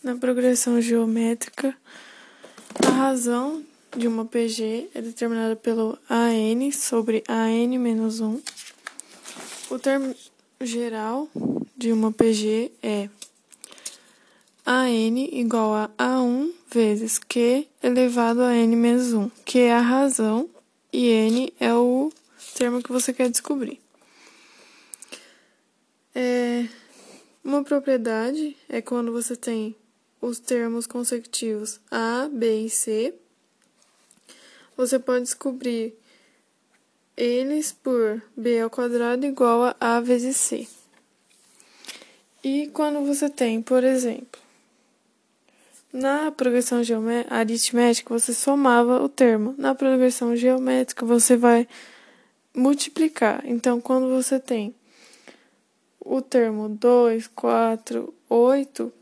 Na progressão geométrica, a razão de uma PG é determinada pelo AN sobre AN menos 1. O termo geral de uma PG é AN igual a A1 vezes Q elevado a N menos 1, que é a razão e N é o termo que você quer descobrir. É, uma propriedade é quando você tem os termos consecutivos A, B e C. Você pode descobrir eles por B ao quadrado igual a A vezes C. E quando você tem, por exemplo, na progressão aritmética você somava o termo. Na progressão geométrica você vai multiplicar. Então, quando você tem o termo 2, 4, 8,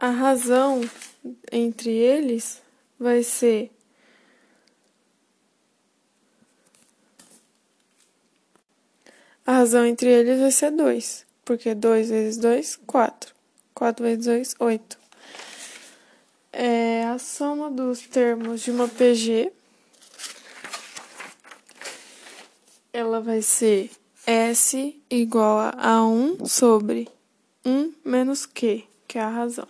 a razão entre eles vai ser a razão entre eles vai ser 2, porque 2 vezes 2, 4. 4 vezes 2, 8. É a soma dos termos de uma PG. Ela vai ser S igual a 1 sobre 1 menos Q, que é a razão.